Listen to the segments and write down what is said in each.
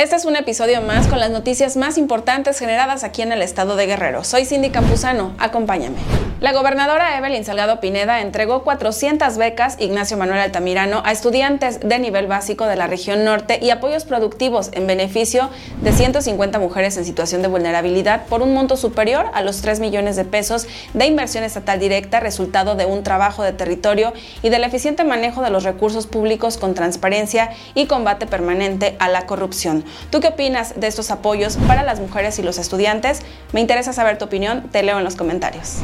Este es un episodio más con las noticias más importantes generadas aquí en el estado de Guerrero. Soy Cindy Campuzano, acompáñame. La gobernadora Evelyn Salgado Pineda entregó 400 becas Ignacio Manuel Altamirano a estudiantes de nivel básico de la región norte y apoyos productivos en beneficio de 150 mujeres en situación de vulnerabilidad por un monto superior a los 3 millones de pesos de inversión estatal directa, resultado de un trabajo de territorio y del eficiente manejo de los recursos públicos con transparencia y combate permanente a la corrupción. ¿Tú qué opinas de estos apoyos para las mujeres y los estudiantes? Me interesa saber tu opinión, te leo en los comentarios.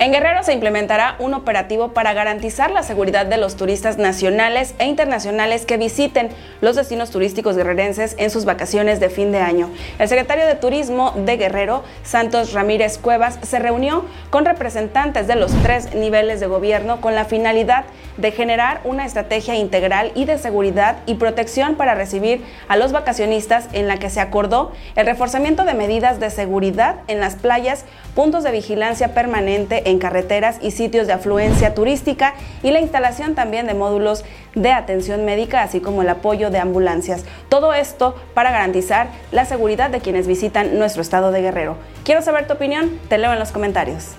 En Guerrero se implementará un operativo para garantizar la seguridad de los turistas nacionales e internacionales que visiten los destinos turísticos guerrerenses en sus vacaciones de fin de año. El secretario de Turismo de Guerrero, Santos Ramírez Cuevas, se reunió con representantes de los tres niveles de gobierno con la finalidad de generar una estrategia integral y de seguridad y protección para recibir a los vacacionistas en la que se acordó el reforzamiento de medidas de seguridad en las playas, puntos de vigilancia permanente en carreteras y sitios de afluencia turística y la instalación también de módulos de atención médica, así como el apoyo de ambulancias. Todo esto para garantizar la seguridad de quienes visitan nuestro estado de Guerrero. Quiero saber tu opinión, te leo en los comentarios.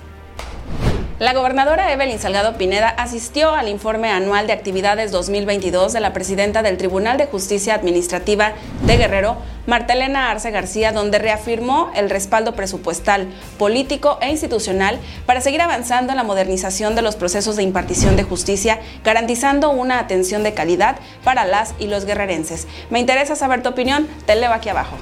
La gobernadora Evelyn Salgado Pineda asistió al informe anual de actividades 2022 de la presidenta del Tribunal de Justicia Administrativa de Guerrero, Martelena Arce García, donde reafirmó el respaldo presupuestal, político e institucional para seguir avanzando en la modernización de los procesos de impartición de justicia, garantizando una atención de calidad para las y los guerrerenses. Me interesa saber tu opinión, te leo aquí abajo.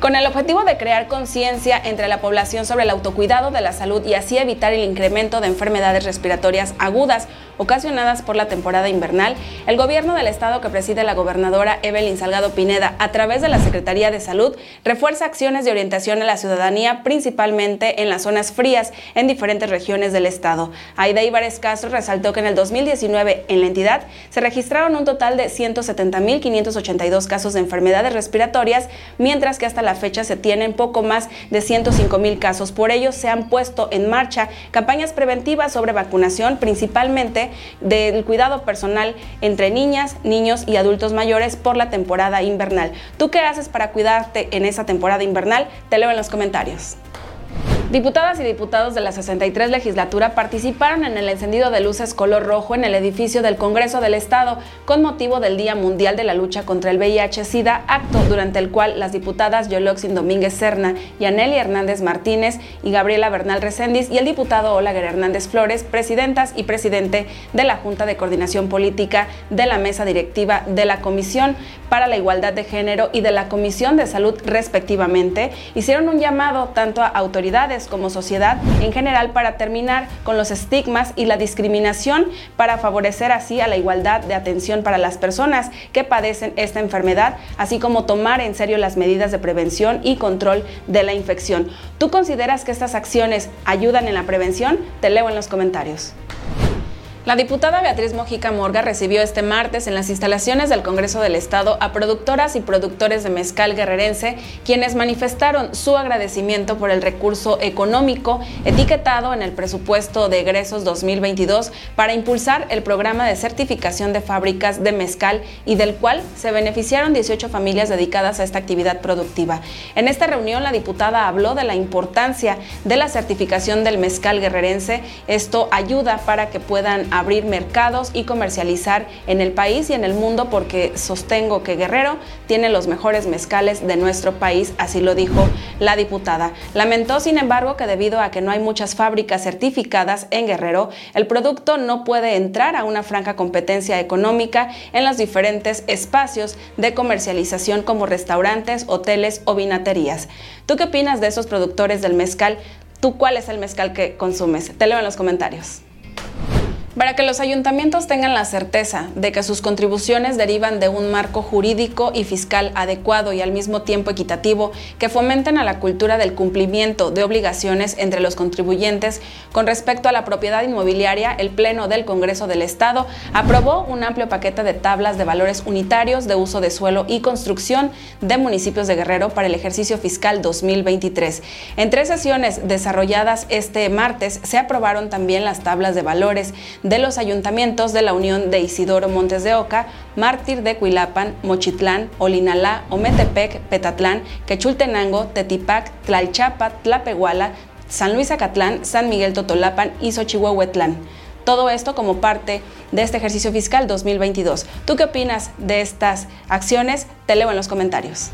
Con el objetivo de crear conciencia entre la población sobre el autocuidado de la salud y así evitar el incremento de enfermedades respiratorias agudas ocasionadas por la temporada invernal, el gobierno del estado que preside la gobernadora Evelyn Salgado Pineda, a través de la Secretaría de Salud, refuerza acciones de orientación a la ciudadanía, principalmente en las zonas frías en diferentes regiones del estado. Aida Ibares Castro resaltó que en el 2019 en la entidad se registraron un total de 170.582 casos de enfermedades respiratorias, mientras que hasta la fecha se tienen poco más de 105.000 casos. Por ello, se han puesto en marcha campañas preventivas sobre vacunación, principalmente del cuidado personal entre niñas, niños y adultos mayores por la temporada invernal. ¿Tú qué haces para cuidarte en esa temporada invernal? Te leo en los comentarios. Diputadas y diputados de la 63 legislatura participaron en el encendido de luces color rojo en el edificio del Congreso del Estado con motivo del Día Mundial de la Lucha contra el VIH-Sida, acto durante el cual las diputadas Yoloxin Domínguez Serna, Yaneli Hernández Martínez y Gabriela Bernal Recendis y el diputado Olaguer Hernández Flores, presidentas y presidente de la Junta de Coordinación Política de la Mesa Directiva de la Comisión para la Igualdad de Género y de la Comisión de Salud respectivamente, hicieron un llamado tanto a autoridades como sociedad en general para terminar con los estigmas y la discriminación para favorecer así a la igualdad de atención para las personas que padecen esta enfermedad, así como tomar en serio las medidas de prevención y control de la infección. ¿Tú consideras que estas acciones ayudan en la prevención? Te leo en los comentarios. La diputada Beatriz Mojica Morga recibió este martes en las instalaciones del Congreso del Estado a productoras y productores de mezcal guerrerense, quienes manifestaron su agradecimiento por el recurso económico etiquetado en el presupuesto de egresos 2022 para impulsar el programa de certificación de fábricas de mezcal y del cual se beneficiaron 18 familias dedicadas a esta actividad productiva. En esta reunión la diputada habló de la importancia de la certificación del mezcal guerrerense. Esto ayuda para que puedan abrir mercados y comercializar en el país y en el mundo porque sostengo que Guerrero tiene los mejores mezcales de nuestro país, así lo dijo la diputada. Lamentó, sin embargo, que debido a que no hay muchas fábricas certificadas en Guerrero, el producto no puede entrar a una franca competencia económica en los diferentes espacios de comercialización como restaurantes, hoteles o vinaterías. ¿Tú qué opinas de esos productores del mezcal? ¿Tú cuál es el mezcal que consumes? Te leo en los comentarios. Para que los ayuntamientos tengan la certeza de que sus contribuciones derivan de un marco jurídico y fiscal adecuado y al mismo tiempo equitativo que fomenten a la cultura del cumplimiento de obligaciones entre los contribuyentes con respecto a la propiedad inmobiliaria, el Pleno del Congreso del Estado aprobó un amplio paquete de tablas de valores unitarios de uso de suelo y construcción de municipios de Guerrero para el ejercicio fiscal 2023. En tres sesiones desarrolladas este martes se aprobaron también las tablas de valores los ayuntamientos de la Unión de Isidoro Montes de Oca, Mártir de Cuilapan, Mochitlán, Olinalá, Ometepec, Petatlán, Quechultenango, Tetipac, Tlalchapa, Tlapehuala, San Luis Acatlán, San Miguel Totolapan y Xochihuehuetlán. Todo esto como parte de este ejercicio fiscal 2022. ¿Tú qué opinas de estas acciones? Te leo en los comentarios.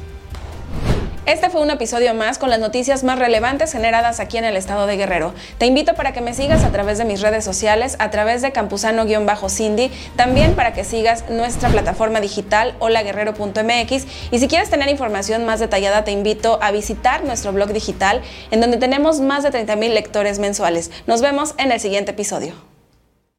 Este fue un episodio más con las noticias más relevantes generadas aquí en el estado de Guerrero. Te invito para que me sigas a través de mis redes sociales, a través de campusano-cindy, también para que sigas nuestra plataforma digital holaguerrero.mx y si quieres tener información más detallada te invito a visitar nuestro blog digital en donde tenemos más de 30 mil lectores mensuales. Nos vemos en el siguiente episodio.